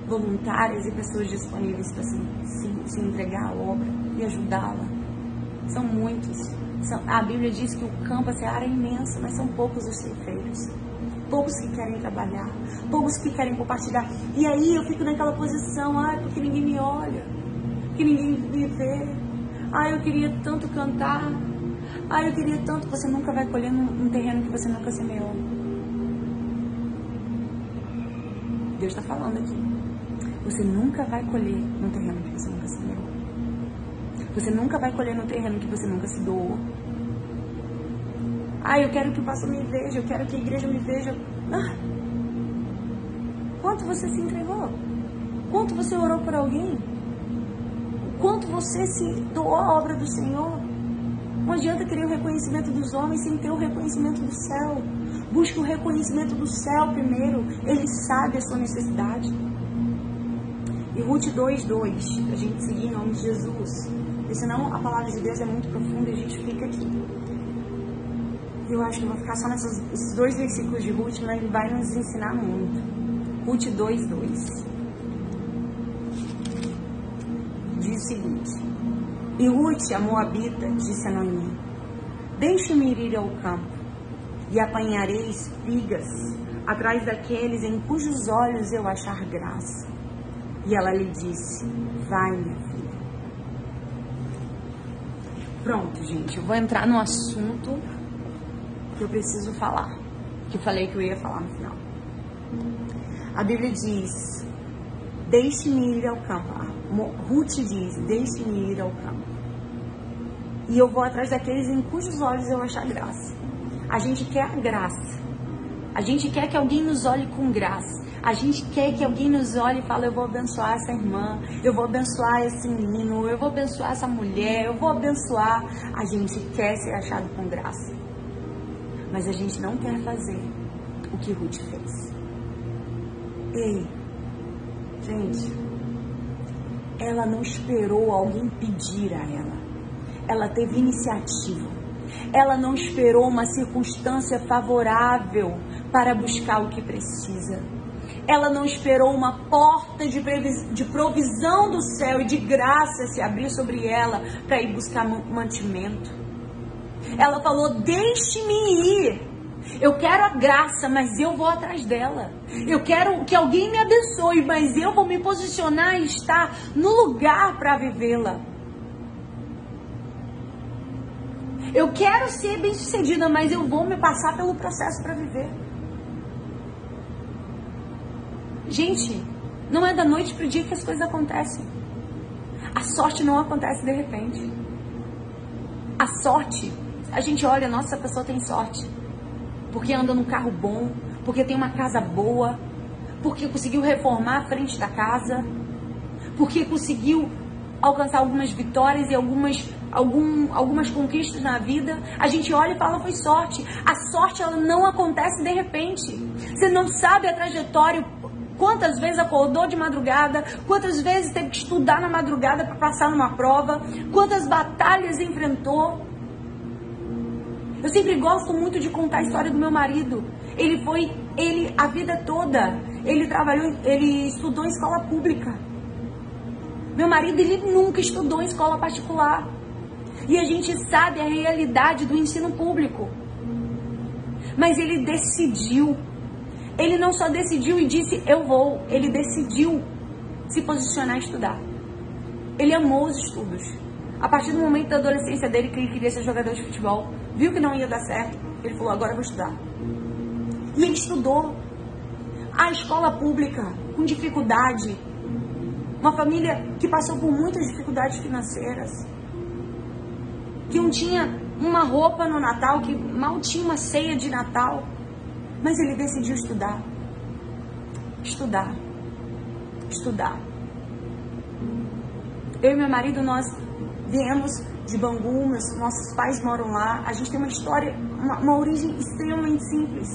Voluntárias e pessoas disponíveis para se, se, se entregar à obra e ajudá-la. São muitos. A Bíblia diz que o campo, a área é imensa, mas são poucos os ceifeiros poucos que querem trabalhar, poucos que querem compartilhar. E aí eu fico naquela posição, ai, porque ninguém me olha, que ninguém me vê. Ai, eu queria tanto cantar. Ai, eu queria tanto. Você nunca vai colher num, terreno que você nunca semeou. Deus está falando aqui. Você nunca vai colher num terreno que você nunca semeou. Você nunca vai colher no terreno que você nunca se doou. Ah, eu quero que o pastor me veja, eu quero que a igreja me veja. Ah, quanto você se entregou? Quanto você orou por alguém? Quanto você se doou à obra do Senhor? Não adianta querer o reconhecimento dos homens sem ter o reconhecimento do céu. Busque o reconhecimento do céu primeiro. Ele sabe a sua necessidade. E Ruth 2,2, para a gente seguir em nome de Jesus. Porque senão a palavra de Deus é muito profunda e a gente fica aqui eu acho que eu vou ficar só nesses dois versículos de Ruth, mas ele vai nos ensinar muito. Ruth 2:2 Diz o seguinte: E Ruth, a Moabita, disse a Noemi: Deixe-me ir ao campo e apanharei espigas atrás daqueles em cujos olhos eu achar graça. E ela lhe disse: Vai, minha filha. Pronto, gente, eu vou entrar no assunto que eu preciso falar, que eu falei que eu ia falar no final. A Bíblia diz: Deixe-me ir ao campo. Ruth diz: Deixe-me ir ao campo. E eu vou atrás daqueles em cujos olhos eu achar graça. A gente quer a graça. A gente quer que alguém nos olhe com graça. A gente quer que alguém nos olhe e fale: Eu vou abençoar essa irmã, eu vou abençoar esse menino, eu vou abençoar essa mulher, eu vou abençoar. A gente quer ser achado com graça. Mas a gente não quer fazer o que Ruth fez. Ei, gente, ela não esperou alguém pedir a ela. Ela teve iniciativa. Ela não esperou uma circunstância favorável para buscar o que precisa. Ela não esperou uma porta de, de provisão do céu e de graça se abrir sobre ela para ir buscar mantimento. Ela falou: Deixe-me ir. Eu quero a graça, mas eu vou atrás dela. Eu quero que alguém me abençoe, mas eu vou me posicionar e estar no lugar para vivê-la. Eu quero ser bem-sucedida, mas eu vou me passar pelo processo para viver. Gente, não é da noite pro dia que as coisas acontecem. A sorte não acontece de repente. A sorte, a gente olha, nossa, essa pessoa tem sorte. Porque anda num carro bom, porque tem uma casa boa, porque conseguiu reformar a frente da casa, porque conseguiu alcançar algumas vitórias e algumas, algum, algumas conquistas na vida, a gente olha e fala foi sorte. A sorte ela não acontece de repente. Você não sabe a trajetória, quantas vezes acordou de madrugada, quantas vezes teve que estudar na madrugada para passar numa prova, quantas batalhas enfrentou. Eu sempre gosto muito de contar a história do meu marido. Ele foi, ele a vida toda, ele trabalhou, ele estudou em escola pública. Meu marido, ele nunca estudou em escola particular. E a gente sabe a realidade do ensino público. Mas ele decidiu. Ele não só decidiu e disse eu vou, ele decidiu se posicionar a estudar. Ele amou os estudos. A partir do momento da adolescência dele que ele queria ser jogador de futebol, viu que não ia dar certo, ele falou: agora eu vou estudar. E ele estudou. A escola pública, com dificuldade, uma família que passou por muitas dificuldades financeiras. Que não tinha uma roupa no Natal, que mal tinha uma ceia de Natal. Mas ele decidiu estudar. Estudar. Estudar. Eu e meu marido, nós viemos de Bangu, meus, nossos pais moram lá. A gente tem uma história, uma, uma origem extremamente simples.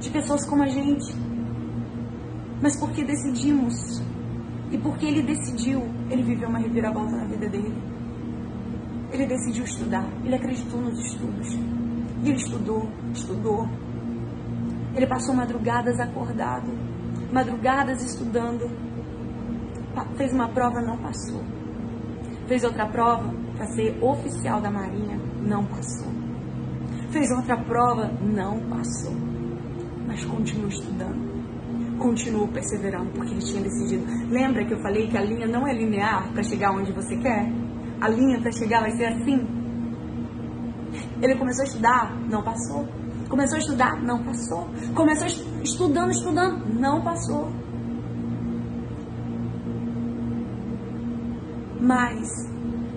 De pessoas como a gente. Mas porque decidimos e porque ele decidiu, ele viveu uma reviravolta na vida dele. Ele decidiu estudar, ele acreditou nos estudos. E ele estudou, estudou. Ele passou madrugadas acordado, madrugadas estudando. Fez uma prova, não passou. Fez outra prova para ser oficial da Marinha, não passou. Fez outra prova, não passou. Mas continuou estudando continuou perseverando porque ele tinha decidido. Lembra que eu falei que a linha não é linear para chegar onde você quer? A linha para chegar vai ser assim. Ele começou a estudar, não passou. Começou a estudar, não passou. Começou estudando, estudando, não passou. Mas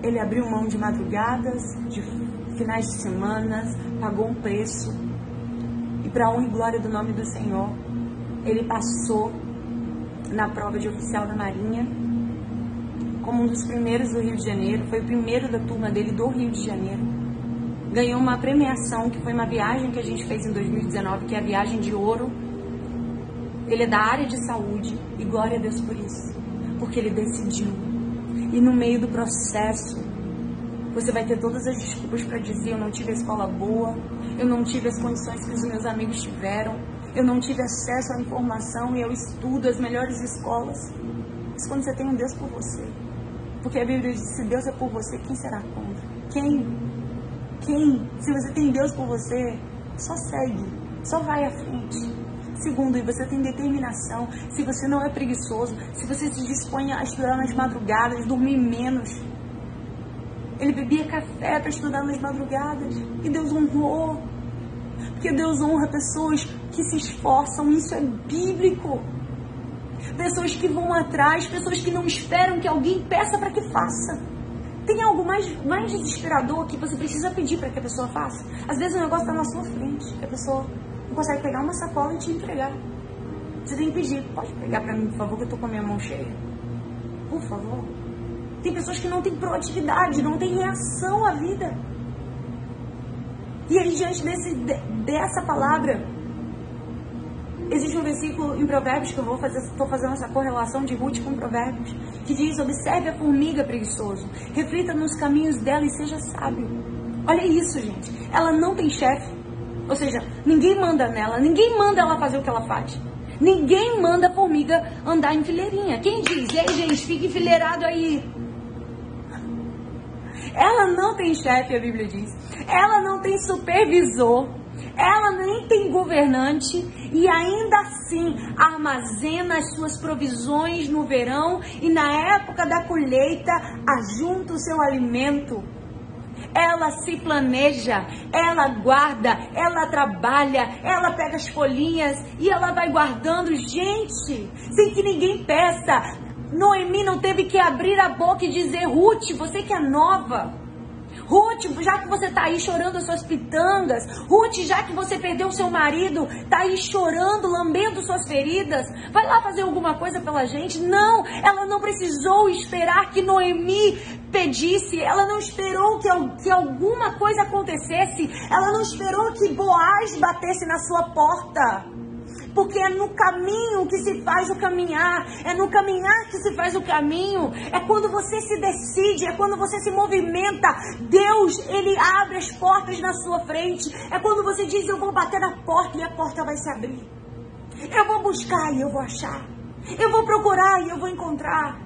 ele abriu mão de madrugadas, de finais de semanas, pagou um preço. E para honra e glória do nome do Senhor, ele passou na prova de oficial da Marinha como um dos primeiros do Rio de Janeiro, foi o primeiro da turma dele do Rio de Janeiro. Ganhou uma premiação que foi uma viagem que a gente fez em 2019, que é a viagem de ouro. Ele é da área de saúde e glória a Deus por isso, porque ele decidiu. E no meio do processo, você vai ter todas as desculpas para dizer: eu não tive a escola boa, eu não tive as condições que os meus amigos tiveram, eu não tive acesso à informação e eu estudo as melhores escolas. Mas quando você tem um Deus por você, porque a Bíblia diz: se Deus é por você, quem será contra? Quem? Quem? Se você tem Deus com você, só segue, só vai à frente. Segundo, e você tem determinação, se você não é preguiçoso, se você se dispõe a estudar nas madrugadas, dormir menos. Ele bebia café para estudar nas madrugadas e Deus honrou. Porque Deus honra pessoas que se esforçam, isso é bíblico. Pessoas que vão atrás, pessoas que não esperam que alguém peça para que faça. Tem algo mais, mais desesperador que você precisa pedir para que a pessoa faça? Às vezes o negócio está na sua frente, a pessoa não consegue pegar uma sacola e te entregar. Você tem que pedir, pode pegar para mim, por favor, que eu tô com a minha mão cheia. Por favor. Tem pessoas que não têm proatividade, não têm reação à vida. E aí, diante desse, dessa palavra, Existe um versículo em Provérbios que eu vou fazer, estou fazendo essa correlação de Ruth com Provérbios, que diz: Observe a formiga preguiçoso, reflita nos caminhos dela e seja sábio. Olha isso, gente. Ela não tem chefe, ou seja, ninguém manda nela, ninguém manda ela fazer o que ela faz. Ninguém manda a formiga andar em fileirinha. Quem diz? Ei, gente, fique enfileirado aí. Ela não tem chefe, a Bíblia diz. Ela não tem supervisor. Ela nem tem governante e ainda assim armazena as suas provisões no verão e na época da colheita ajunta o seu alimento. Ela se planeja, ela guarda, ela trabalha, ela pega as folhinhas e ela vai guardando. Gente, sem que ninguém peça. Noemi não teve que abrir a boca e dizer: Ruth, você que é nova. Ruth, já que você está aí chorando as suas pitangas, Ruth, já que você perdeu seu marido, está aí chorando, lambendo suas feridas, vai lá fazer alguma coisa pela gente? Não, ela não precisou esperar que Noemi pedisse, ela não esperou que, que alguma coisa acontecesse, ela não esperou que Boaz batesse na sua porta porque é no caminho que se faz o caminhar, é no caminhar que se faz o caminho, é quando você se decide, é quando você se movimenta. Deus, ele abre as portas na sua frente, é quando você diz: Eu vou bater na porta e a porta vai se abrir. Eu vou buscar e eu vou achar. Eu vou procurar e eu vou encontrar.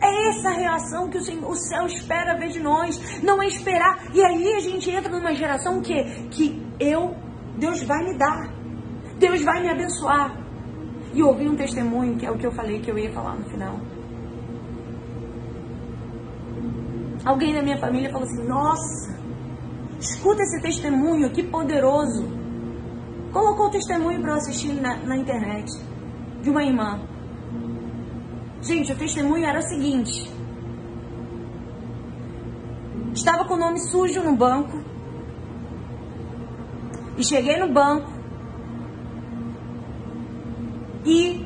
É essa reação que o, Senhor, o céu espera ver de nós. Não é esperar. E aí a gente entra numa geração que, que eu, Deus vai me dar. Deus vai me abençoar. E ouvi um testemunho, que é o que eu falei que eu ia falar no final. Alguém da minha família falou assim: Nossa, escuta esse testemunho, que poderoso. Colocou o testemunho para eu assistir na, na internet de uma irmã. Gente, o testemunho era o seguinte: Estava com o nome sujo no banco. E cheguei no banco e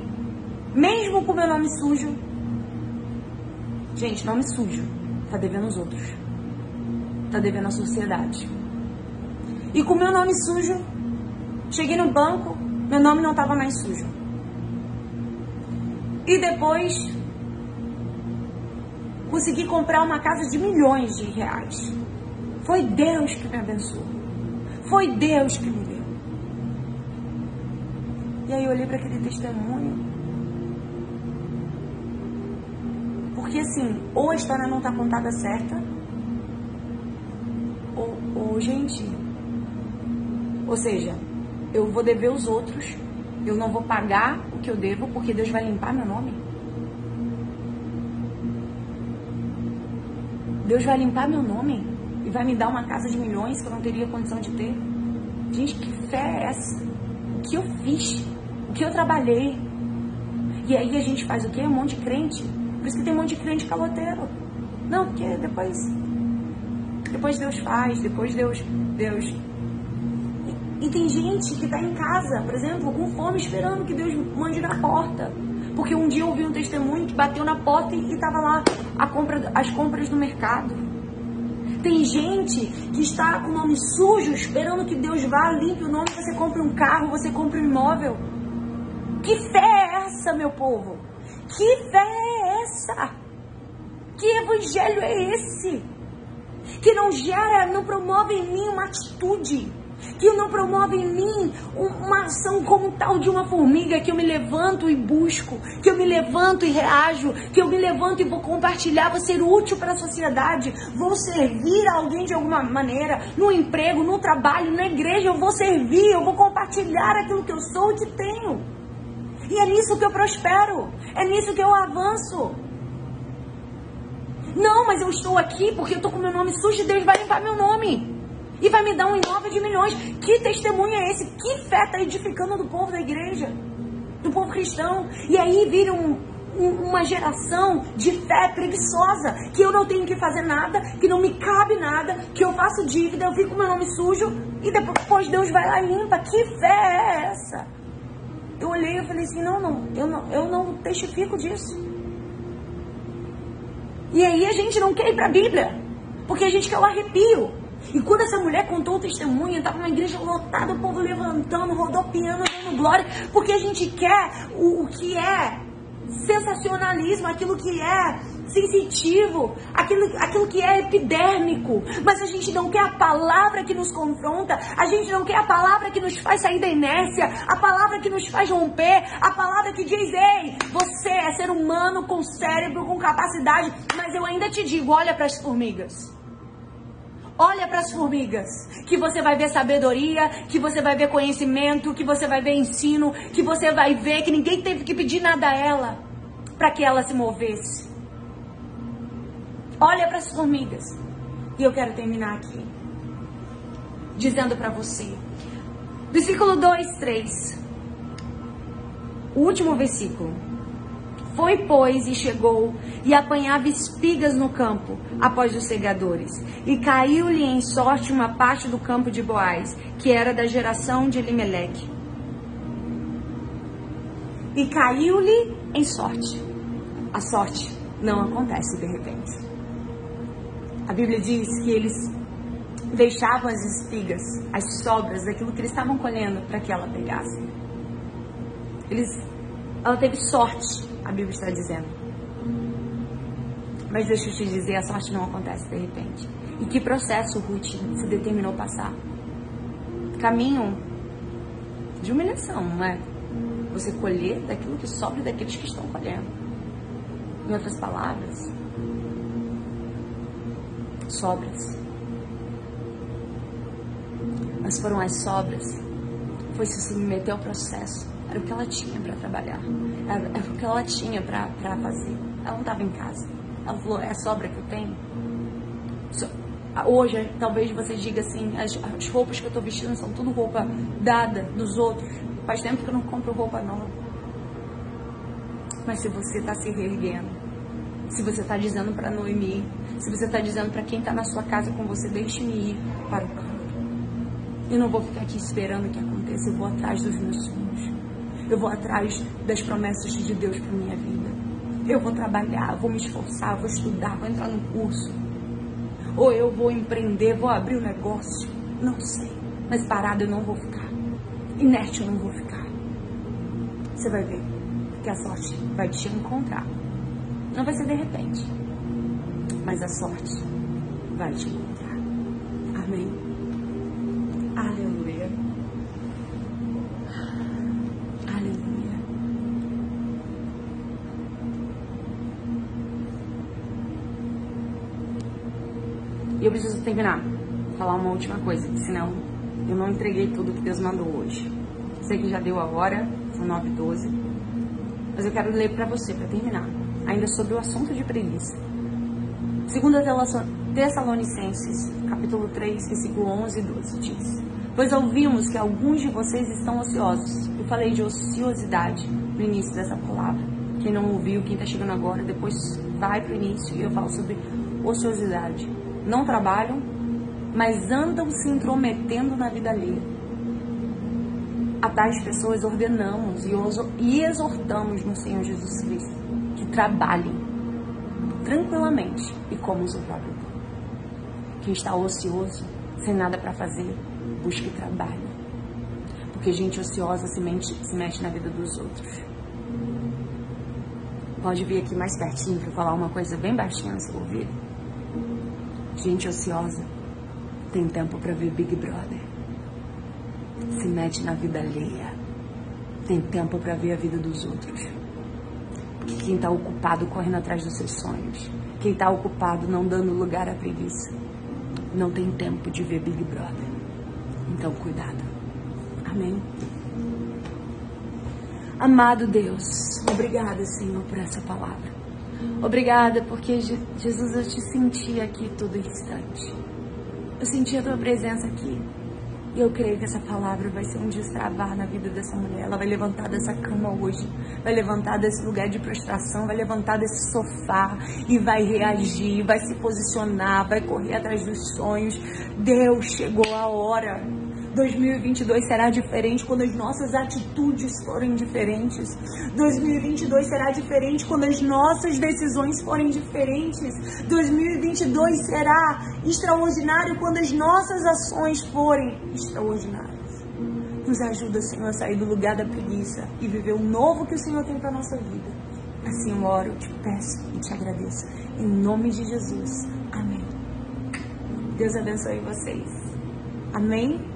mesmo com meu nome sujo, gente, nome sujo, tá devendo os outros. Tá devendo a sociedade. E com meu nome sujo, cheguei no banco, meu nome não tava mais sujo. E depois consegui comprar uma casa de milhões de reais. Foi Deus que me abençoou. Foi Deus que me e aí eu olhei para aquele testemunho. Porque assim, ou a história não está contada certa, ou, ou, gente, ou seja, eu vou dever os outros, eu não vou pagar o que eu devo, porque Deus vai limpar meu nome. Deus vai limpar meu nome e vai me dar uma casa de milhões que eu não teria condição de ter. Gente, que fé é essa? O que eu fiz? Que eu trabalhei. E aí a gente faz o quê? Um monte de crente. Por isso que tem um monte de crente caloteiro. Não, porque depois. Depois Deus faz, depois Deus. Deus. E, e tem gente que está em casa, por exemplo, com fome, esperando que Deus mande na porta. Porque um dia eu ouvi um testemunho que bateu na porta e estava lá a compra, as compras do mercado. Tem gente que está com o nome sujo, esperando que Deus vá, limpe o nome, você compre um carro, você compre um imóvel. Que fé é essa, meu povo? Que fé é essa? Que evangelho é esse? Que não gera, não promove em mim uma atitude. que não promove em mim uma ação como tal de uma formiga, que eu me levanto e busco, que eu me levanto e reajo, que eu me levanto e vou compartilhar, vou ser útil para a sociedade, vou servir a alguém de alguma maneira, no emprego, no trabalho, na igreja, eu vou servir, eu vou compartilhar aquilo que eu sou e que tenho. E é nisso que eu prospero, é nisso que eu avanço. Não, mas eu estou aqui porque eu estou com meu nome sujo e Deus vai limpar meu nome. E vai me dar um imóvel de milhões. Que testemunho é esse? Que fé está edificando do povo da igreja? Do povo cristão? E aí vira um, uma geração de fé preguiçosa. Que eu não tenho que fazer nada, que não me cabe nada, que eu faço dívida, eu fico com meu nome sujo e depois Deus vai lá e limpa. Que fé é essa? Eu olhei e falei assim, não, não, eu não, eu não testifico disso. E aí a gente não quer ir para a Bíblia, porque a gente quer o arrepio. E quando essa mulher contou o testemunho, estava uma igreja lotada, o povo levantando, rodopiando, dando glória, porque a gente quer o, o que é sensacionalismo, aquilo que é sensitivo, aquilo, aquilo que é epidérmico. Mas a gente não quer a palavra que nos confronta, a gente não quer a palavra que nos faz sair da inércia, a palavra que nos faz romper, a palavra que diz: ei, você é ser humano com cérebro, com capacidade, mas eu ainda te digo: olha para as formigas. Olha para as formigas, que você vai ver sabedoria, que você vai ver conhecimento, que você vai ver ensino, que você vai ver que ninguém teve que pedir nada a ela para que ela se movesse. Olha para as formigas. E eu quero terminar aqui dizendo para você. Versículo 2, 3. O último versículo. Foi, pois, e chegou e apanhava espigas no campo após os segadores. E caiu-lhe em sorte uma parte do campo de Boaz, que era da geração de Elimeleque. E caiu-lhe em sorte. A sorte não acontece de repente. A Bíblia diz que eles deixavam as espigas, as sobras daquilo que eles estavam colhendo para que ela pegasse. Eles, ela teve sorte, a Bíblia está dizendo. Mas deixa eu te dizer, a sorte não acontece de repente. E que processo Ruth se determinou passar? Caminho de humilhação, não é? Você colher daquilo que sobra daqueles que estão colhendo. Em outras palavras, sobras. Mas foram as sobras. Foi se submeter ao processo. Era o que ela tinha para trabalhar. Era, era, o que ela tinha para fazer. Ela não estava em casa. Ela falou: é a sobra que eu tenho. Hoje, talvez você diga assim: as, as roupas que eu estou vestindo são tudo roupa dada dos outros. Faz tempo que eu não compro roupa nova. Mas se você está se reerguendo, se você está dizendo para Noemi, se você está dizendo para quem está na sua casa com você, deixe-me ir para o campo. Eu não vou ficar aqui esperando que aconteça, eu vou atrás dos meus sonhos. Eu vou atrás das promessas de Deus para minha vida. Eu vou trabalhar, vou me esforçar, vou estudar, vou entrar no curso. Ou eu vou empreender, vou abrir um negócio. Não sei. Mas parado eu não vou ficar. Inerte eu não vou ficar. Você vai ver que a sorte vai te encontrar. Não vai ser de repente mas a sorte vai te encontrar. Amém. Aleluia. Aleluia. E eu preciso terminar. Falar uma última coisa, senão eu não entreguei tudo que Deus mandou hoje. Sei que já deu a hora, são 9 h 12 mas eu quero ler para você, para terminar, ainda sobre o assunto de preguiça. Segunda Tessalonicenses, capítulo 3, versículo 11 e 12, diz: Pois ouvimos que alguns de vocês estão ociosos. Eu falei de ociosidade no início dessa palavra. Quem não ouviu, quem está chegando agora, depois vai para o início e eu falo sobre ociosidade. Não trabalham, mas andam se intrometendo na vida alheia. A tais pessoas ordenamos e exortamos no Senhor Jesus Cristo que trabalhem tranquilamente e como o seu próprio tempo. Quem está ocioso, sem nada para fazer, busque trabalho. Porque gente ociosa se, mente, se mexe na vida dos outros. Pode vir aqui mais pertinho para falar uma coisa bem baixinha no seu ouvido. Gente ociosa tem tempo para ver Big Brother. se mete na vida alheia. Tem tempo para ver a vida dos outros. Quem está ocupado correndo atrás dos seus sonhos, quem está ocupado não dando lugar à preguiça, não tem tempo de ver Big Brother. Então, cuidado. Amém. Amado Deus, obrigada, Senhor, por essa palavra. Obrigada porque, Jesus, eu te senti aqui todo instante. Eu senti a tua presença aqui. E eu creio que essa palavra vai ser um destravar na vida dessa mulher. Ela vai levantar dessa cama hoje, vai levantar desse lugar de prostração, vai levantar desse sofá e vai reagir, vai se posicionar, vai correr atrás dos sonhos. Deus, chegou a hora 2022 será diferente quando as nossas atitudes forem diferentes. 2022 será diferente quando as nossas decisões forem diferentes. 2022 será extraordinário quando as nossas ações forem extraordinárias. Nos ajuda, Senhor, a sair do lugar da preguiça e viver o novo que o Senhor tem para nossa vida. Assim eu oro, te peço e te agradeço. Em nome de Jesus. Amém. Deus abençoe vocês. Amém.